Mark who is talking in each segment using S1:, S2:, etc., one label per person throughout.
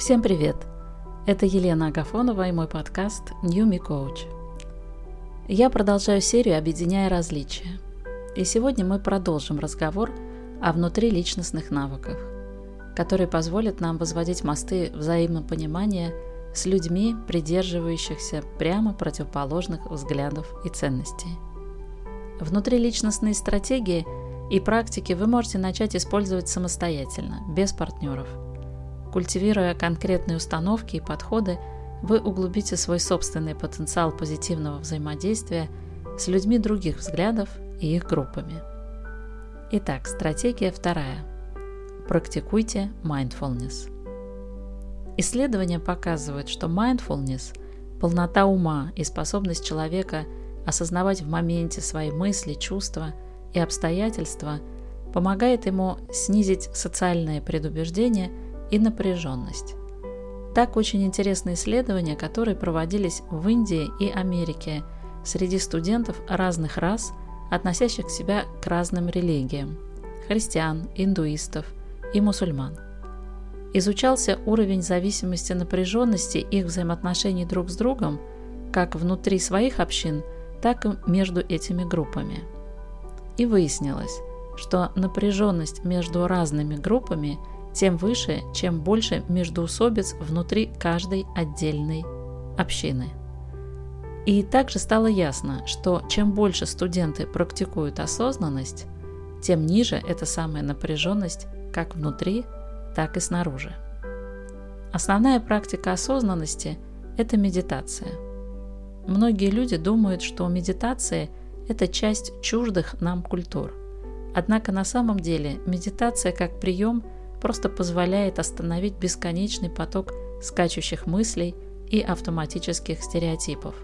S1: Всем привет! Это Елена Агафонова и мой подкаст New Me Coach. Я продолжаю серию «Объединяя различия». И сегодня мы продолжим разговор о внутриличностных навыках, которые позволят нам возводить мосты взаимопонимания с людьми, придерживающихся прямо противоположных взглядов и ценностей. Внутриличностные стратегии и практики вы можете начать использовать самостоятельно, без партнеров – Культивируя конкретные установки и подходы, вы углубите свой собственный потенциал позитивного взаимодействия с людьми других взглядов и их группами. Итак, стратегия вторая. Практикуйте mindfulness. Исследования показывают, что mindfulness – полнота ума и способность человека осознавать в моменте свои мысли, чувства и обстоятельства помогает ему снизить социальное предубеждение – и напряженность. Так очень интересные исследования, которые проводились в Индии и Америке среди студентов разных рас, относящих себя к разным религиям – христиан, индуистов и мусульман. Изучался уровень зависимости напряженности их взаимоотношений друг с другом как внутри своих общин, так и между этими группами. И выяснилось, что напряженность между разными группами – тем выше, чем больше междоусобиц внутри каждой отдельной общины. И также стало ясно, что чем больше студенты практикуют осознанность, тем ниже эта самая напряженность как внутри, так и снаружи. Основная практика осознанности – это медитация. Многие люди думают, что медитация – это часть чуждых нам культур. Однако на самом деле медитация как прием – просто позволяет остановить бесконечный поток скачущих мыслей и автоматических стереотипов.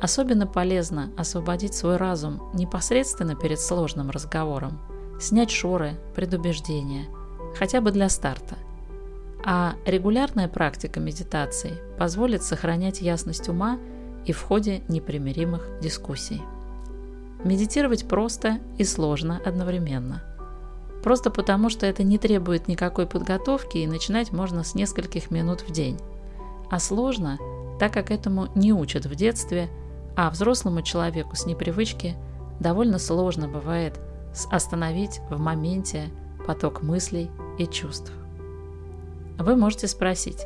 S1: Особенно полезно освободить свой разум непосредственно перед сложным разговором, снять шоры, предубеждения, хотя бы для старта. А регулярная практика медитации позволит сохранять ясность ума и в ходе непримиримых дискуссий. Медитировать просто и сложно одновременно – Просто потому, что это не требует никакой подготовки и начинать можно с нескольких минут в день. А сложно, так как этому не учат в детстве, а взрослому человеку с непривычки довольно сложно бывает остановить в моменте поток мыслей и чувств. Вы можете спросить,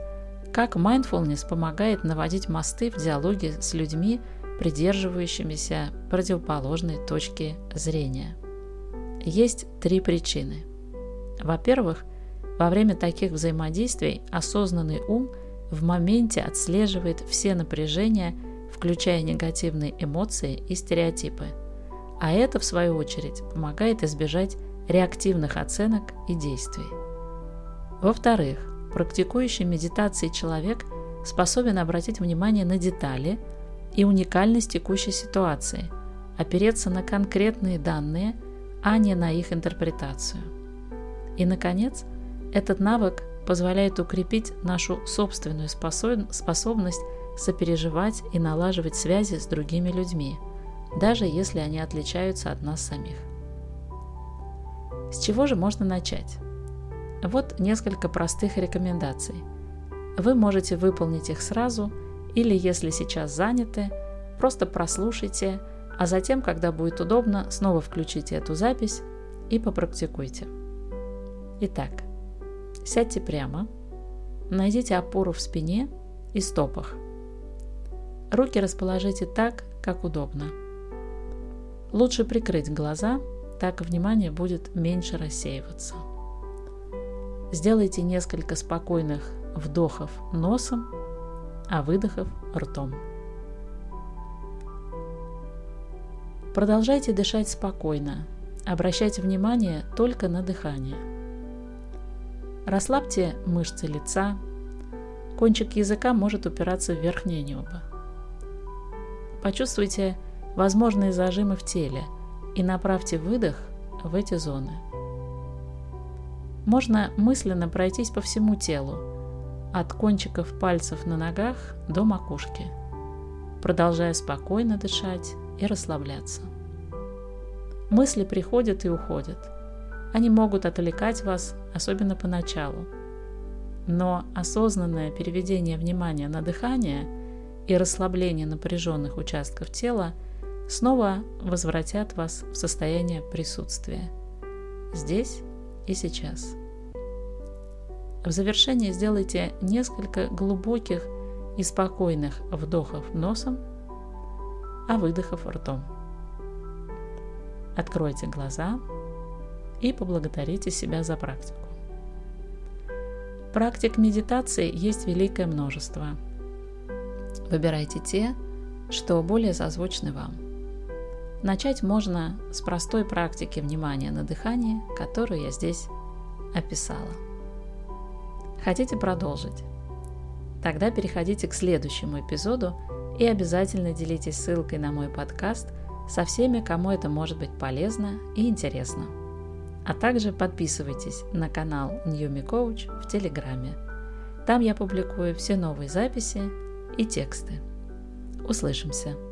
S1: как mindfulness помогает наводить мосты в диалоге с людьми, придерживающимися противоположной точки зрения – есть три причины. Во-первых, во время таких взаимодействий осознанный ум в моменте отслеживает все напряжения, включая негативные эмоции и стереотипы. А это, в свою очередь, помогает избежать реактивных оценок и действий. Во-вторых, практикующий медитации человек способен обратить внимание на детали и уникальность текущей ситуации, опереться на конкретные данные – а не на их интерпретацию. И, наконец, этот навык позволяет укрепить нашу собственную способность сопереживать и налаживать связи с другими людьми, даже если они отличаются от нас самих. С чего же можно начать? Вот несколько простых рекомендаций. Вы можете выполнить их сразу или, если сейчас заняты, просто прослушайте – а затем, когда будет удобно, снова включите эту запись и попрактикуйте. Итак, сядьте прямо, найдите опору в спине и стопах. Руки расположите так, как удобно. Лучше прикрыть глаза, так внимание будет меньше рассеиваться. Сделайте несколько спокойных вдохов носом, а выдохов ртом. Продолжайте дышать спокойно. Обращайте внимание только на дыхание. Расслабьте мышцы лица. Кончик языка может упираться в верхнее небо. Почувствуйте возможные зажимы в теле и направьте выдох в эти зоны. Можно мысленно пройтись по всему телу, от кончиков пальцев на ногах до макушки, продолжая спокойно дышать и расслабляться. Мысли приходят и уходят. Они могут отвлекать вас, особенно поначалу. Но осознанное переведение внимания на дыхание и расслабление напряженных участков тела снова возвратят вас в состояние присутствия. Здесь и сейчас. В завершение сделайте несколько глубоких и спокойных вдохов носом, а выдохов ртом. Откройте глаза и поблагодарите себя за практику. Практик медитации есть великое множество. Выбирайте те, что более созвучны вам. Начать можно с простой практики внимания на дыхание, которую я здесь описала. Хотите продолжить? Тогда переходите к следующему эпизоду и обязательно делитесь ссылкой на мой подкаст со всеми, кому это может быть полезно и интересно. А также подписывайтесь на канал New Coach в Телеграме. Там я публикую все новые записи и тексты. Услышимся!